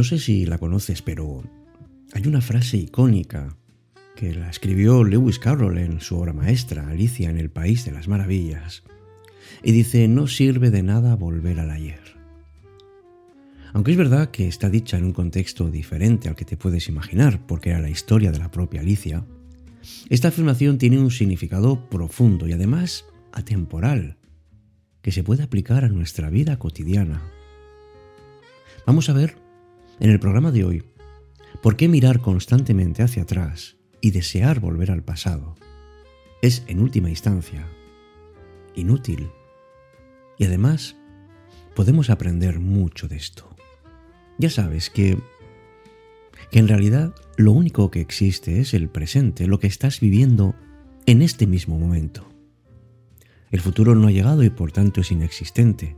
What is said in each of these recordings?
No sé si la conoces, pero hay una frase icónica que la escribió Lewis Carroll en su obra maestra, Alicia en el País de las Maravillas, y dice, no sirve de nada volver al ayer. Aunque es verdad que está dicha en un contexto diferente al que te puedes imaginar, porque era la historia de la propia Alicia, esta afirmación tiene un significado profundo y además atemporal, que se puede aplicar a nuestra vida cotidiana. Vamos a ver, en el programa de hoy, por qué mirar constantemente hacia atrás y desear volver al pasado es, en última instancia, inútil. Y además, podemos aprender mucho de esto. Ya sabes que, que en realidad lo único que existe es el presente, lo que estás viviendo en este mismo momento. El futuro no ha llegado y por tanto es inexistente.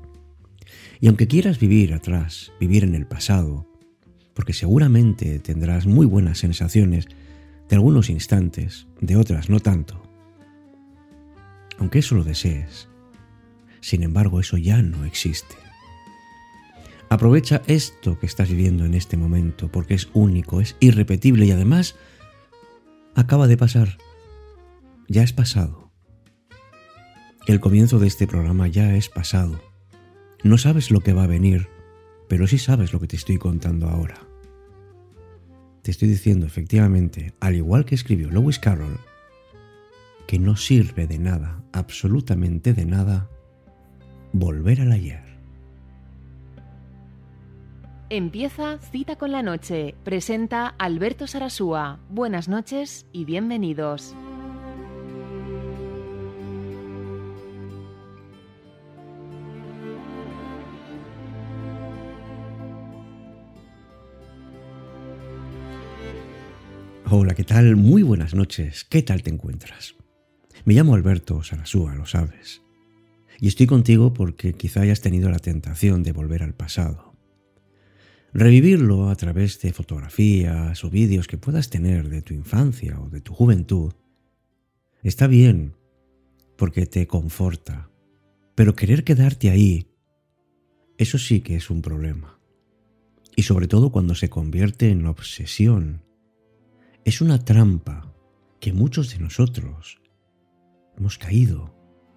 Y aunque quieras vivir atrás, vivir en el pasado, porque seguramente tendrás muy buenas sensaciones de algunos instantes, de otras no tanto. Aunque eso lo desees, sin embargo eso ya no existe. Aprovecha esto que estás viviendo en este momento porque es único, es irrepetible y además acaba de pasar. Ya es pasado. El comienzo de este programa ya es pasado. No sabes lo que va a venir, pero sí sabes lo que te estoy contando ahora. Te estoy diciendo efectivamente, al igual que escribió Lewis Carroll, que no sirve de nada, absolutamente de nada, volver al ayer. Empieza Cita con la Noche. Presenta Alberto Sarasúa. Buenas noches y bienvenidos. ¿Qué tal? Muy buenas noches. ¿Qué tal te encuentras? Me llamo Alberto Sarasúa, lo sabes. Y estoy contigo porque quizá hayas tenido la tentación de volver al pasado. Revivirlo a través de fotografías o vídeos que puedas tener de tu infancia o de tu juventud está bien porque te conforta, pero querer quedarte ahí, eso sí que es un problema. Y sobre todo cuando se convierte en obsesión es una trampa que muchos de nosotros hemos caído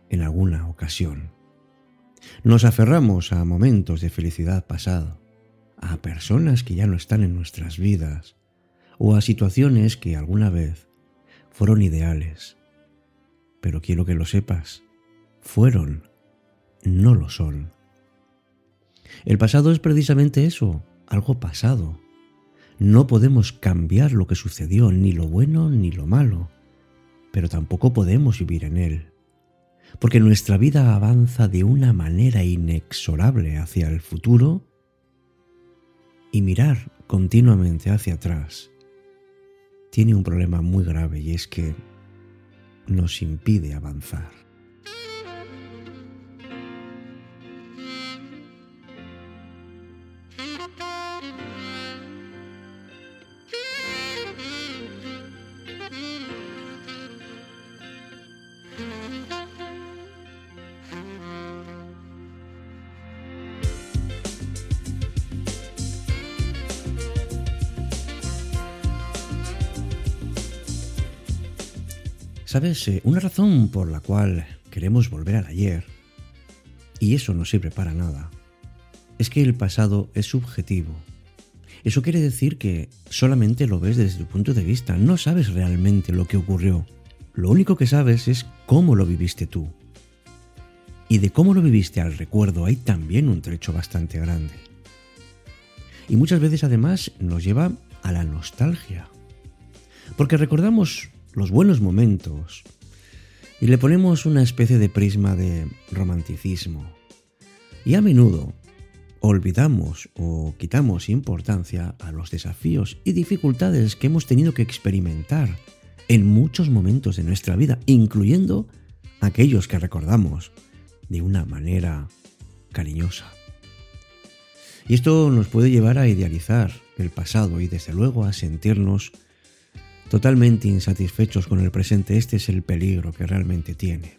en alguna ocasión. Nos aferramos a momentos de felicidad pasado, a personas que ya no están en nuestras vidas o a situaciones que alguna vez fueron ideales. Pero quiero que lo sepas, fueron, no lo son. El pasado es precisamente eso, algo pasado, no podemos cambiar lo que sucedió, ni lo bueno ni lo malo, pero tampoco podemos vivir en él, porque nuestra vida avanza de una manera inexorable hacia el futuro y mirar continuamente hacia atrás tiene un problema muy grave y es que nos impide avanzar. ¿Sabes? Eh, una razón por la cual queremos volver al ayer, y eso no sirve para nada, es que el pasado es subjetivo. Eso quiere decir que solamente lo ves desde tu punto de vista, no sabes realmente lo que ocurrió. Lo único que sabes es cómo lo viviste tú. Y de cómo lo viviste al recuerdo hay también un trecho bastante grande. Y muchas veces además nos lleva a la nostalgia. Porque recordamos los buenos momentos y le ponemos una especie de prisma de romanticismo. Y a menudo olvidamos o quitamos importancia a los desafíos y dificultades que hemos tenido que experimentar en muchos momentos de nuestra vida, incluyendo aquellos que recordamos de una manera cariñosa. Y esto nos puede llevar a idealizar el pasado y desde luego a sentirnos totalmente insatisfechos con el presente, este es el peligro que realmente tiene.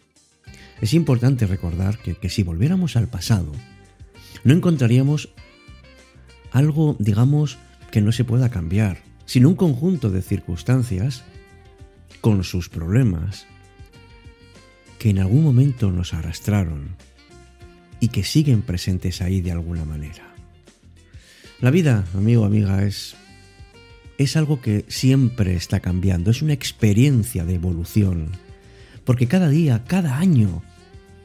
Es importante recordar que, si volviéramos al pasado, no encontraríamos algo, digamos, que no se pueda cambiar, sino un conjunto de circunstancias con sus problemas que en algún momento nos arrastraron y que siguen presentes ahí de alguna manera. La vida, amigo, amiga, es es algo que siempre está cambiando, es una experiencia de evolución, porque cada día, cada año,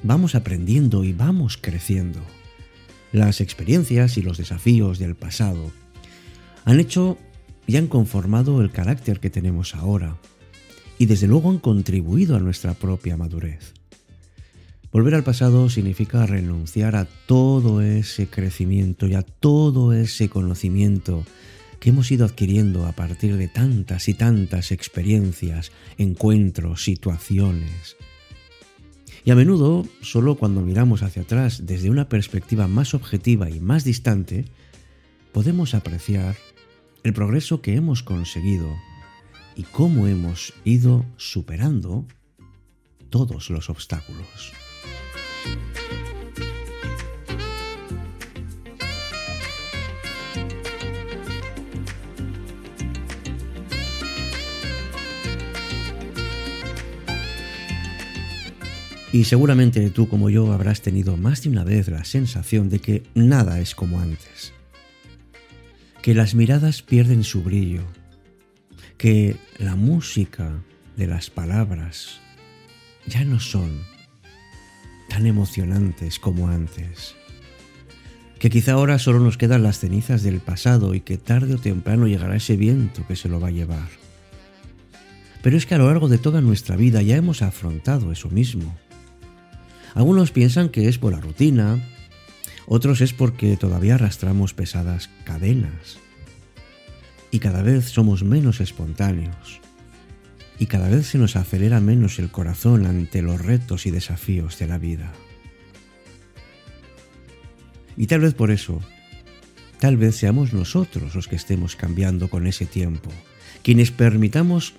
vamos aprendiendo y vamos creciendo. Las experiencias y los desafíos del pasado han hecho y han conformado el carácter que tenemos ahora, y desde luego han contribuido a nuestra propia madurez. Volver al pasado significa renunciar a todo ese crecimiento y a todo ese conocimiento que hemos ido adquiriendo a partir de tantas y tantas experiencias, encuentros, situaciones. Y a menudo, solo cuando miramos hacia atrás desde una perspectiva más objetiva y más distante, podemos apreciar el progreso que hemos conseguido y cómo hemos ido superando todos los obstáculos. Y seguramente tú como yo habrás tenido más de una vez la sensación de que nada es como antes. Que las miradas pierden su brillo. Que la música de las palabras ya no son tan emocionantes como antes. Que quizá ahora solo nos quedan las cenizas del pasado y que tarde o temprano llegará ese viento que se lo va a llevar. Pero es que a lo largo de toda nuestra vida ya hemos afrontado eso mismo algunos piensan que es por la rutina, otros es porque todavía arrastramos pesadas cadenas. Y cada vez somos menos espontáneos. Y cada vez se nos acelera menos el corazón ante los retos y desafíos de la vida. Y tal vez por eso, tal vez seamos nosotros los que estemos cambiando con ese tiempo, quienes permitamos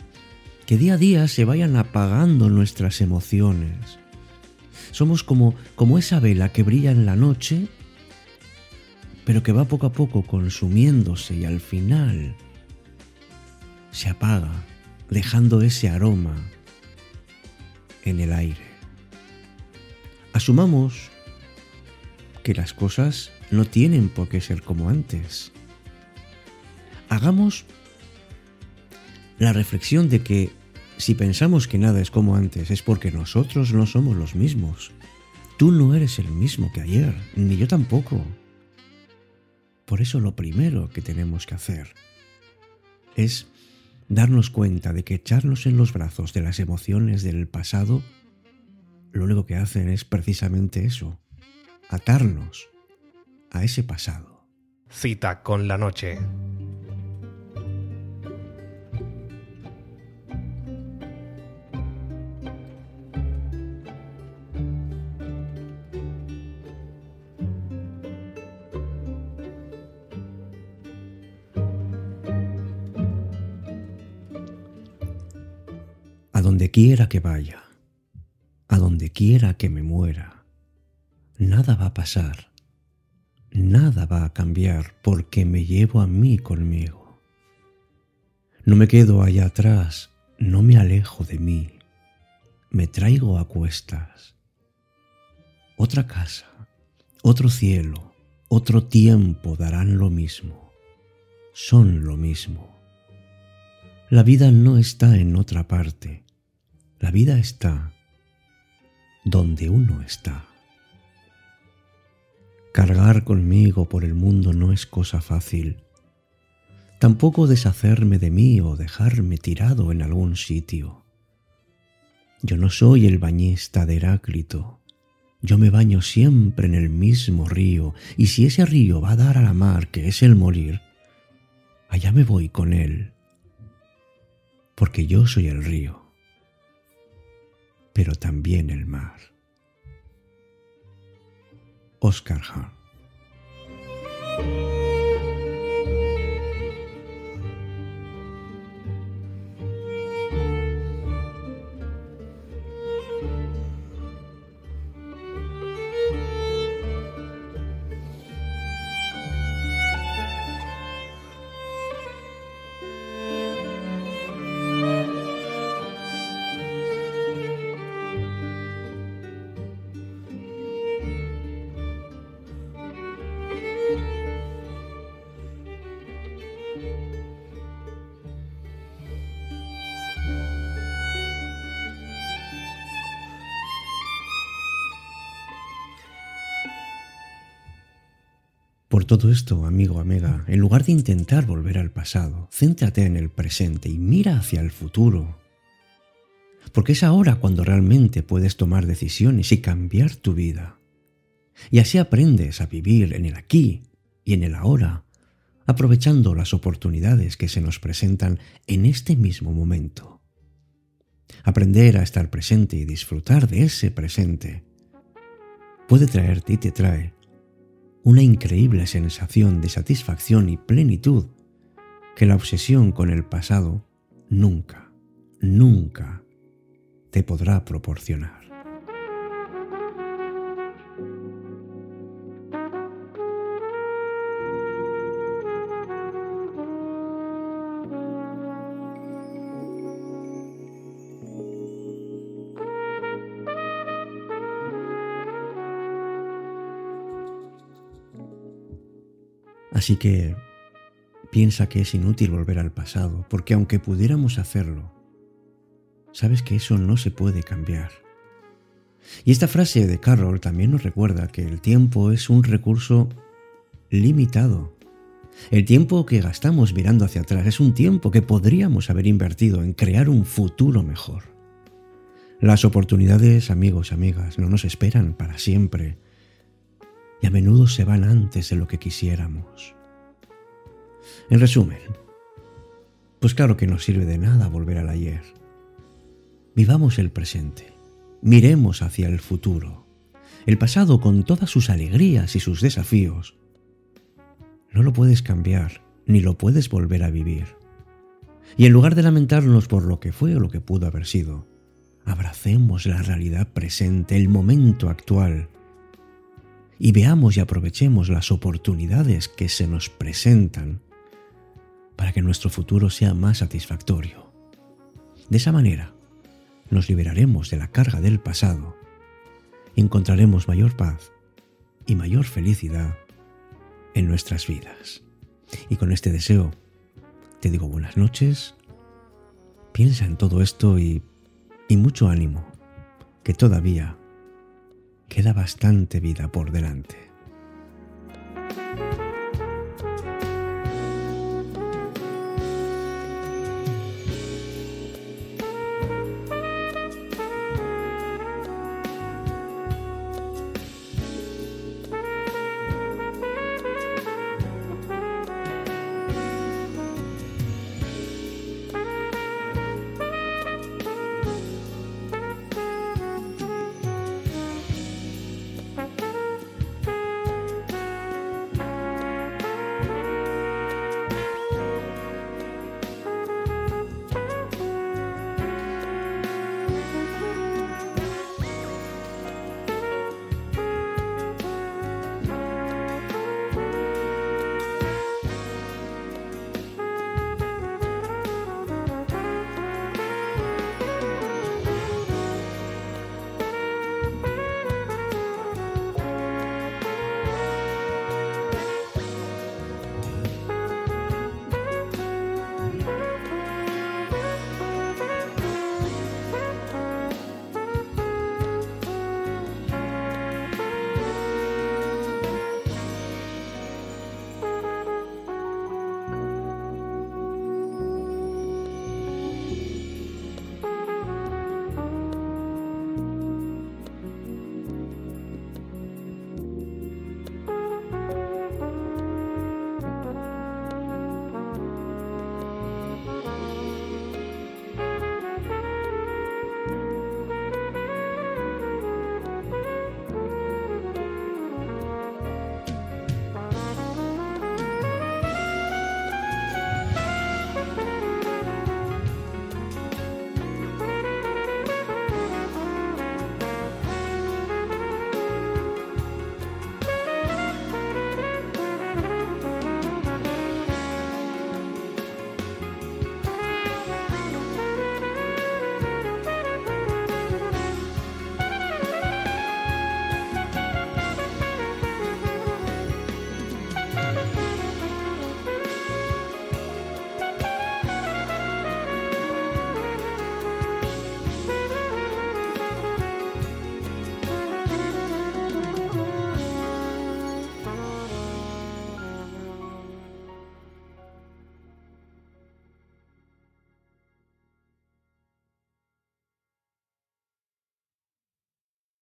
que día a día se vayan apagando nuestras emociones, somos como, como esa vela que brilla en la noche, pero que va poco a poco consumiéndose y al final se apaga, dejando ese aroma en el aire. Asumamos que las cosas no tienen por qué ser como antes. Hagamos la reflexión de que si pensamos que nada es como antes es porque nosotros no somos los mismos. Tú no eres el mismo que ayer, ni yo tampoco. Por eso lo primero que tenemos que hacer es darnos cuenta de que echarnos en los brazos de las emociones del pasado, lo único que hacen es precisamente eso, atarnos a ese pasado. Cita con la noche. Quiera que vaya, a donde quiera que me muera, nada va a pasar, nada va a cambiar porque me llevo a mí conmigo. No me quedo allá atrás, no me alejo de mí, me traigo a cuestas. Otra casa, otro cielo, otro tiempo darán lo mismo, son lo mismo. La vida no está en otra parte, la vida está donde uno está. Cargar conmigo por el mundo no es cosa fácil. Tampoco deshacerme de mí o dejarme tirado en algún sitio. Yo no soy el bañista de Heráclito. Yo me baño siempre en el mismo río, y si ese río va a dar a la mar, que es el morir, allá me voy con él, porque yo soy el río pero también el mar. Oscar Hahn Por todo esto, amigo, amiga, en lugar de intentar volver al pasado, céntrate en el presente y mira hacia el futuro. Porque es ahora cuando realmente puedes tomar decisiones y cambiar tu vida. Y así aprendes a vivir en el aquí y en el ahora, aprovechando las oportunidades que se nos presentan en este mismo momento. Aprender a estar presente y disfrutar de ese presente puede traerte y te trae una increíble sensación de satisfacción y plenitud que la obsesión con el pasado nunca, nunca te podrá proporcionar. Así que piensa que es inútil volver al pasado, porque aunque pudiéramos hacerlo, sabes que eso no se puede cambiar. Y esta frase de Carroll también nos recuerda que el tiempo es un recurso limitado. El tiempo que gastamos mirando hacia atrás es un tiempo que podríamos haber invertido en crear un futuro mejor. Las oportunidades, amigos, amigas, no nos esperan para siempre y a menudo se van antes de lo que quisiéramos. En resumen, pues claro que no sirve de nada volver al ayer. Vivamos el presente, miremos hacia el futuro. El pasado con todas sus alegrías y sus desafíos. No lo puedes cambiar, ni lo puedes volver a vivir. Y en lugar de lamentarnos por lo que fue o lo que pudo haber sido, abracemos la realidad presente, el momento actual, y veamos y aprovechemos las oportunidades que se nos presentan para que nuestro futuro sea más satisfactorio. De esa manera, nos liberaremos de la carga del pasado encontraremos mayor paz y mayor felicidad en nuestras vidas. Y con este deseo, te digo buenas noches, piensa en todo esto y, y mucho ánimo, que todavía queda bastante vida por delante.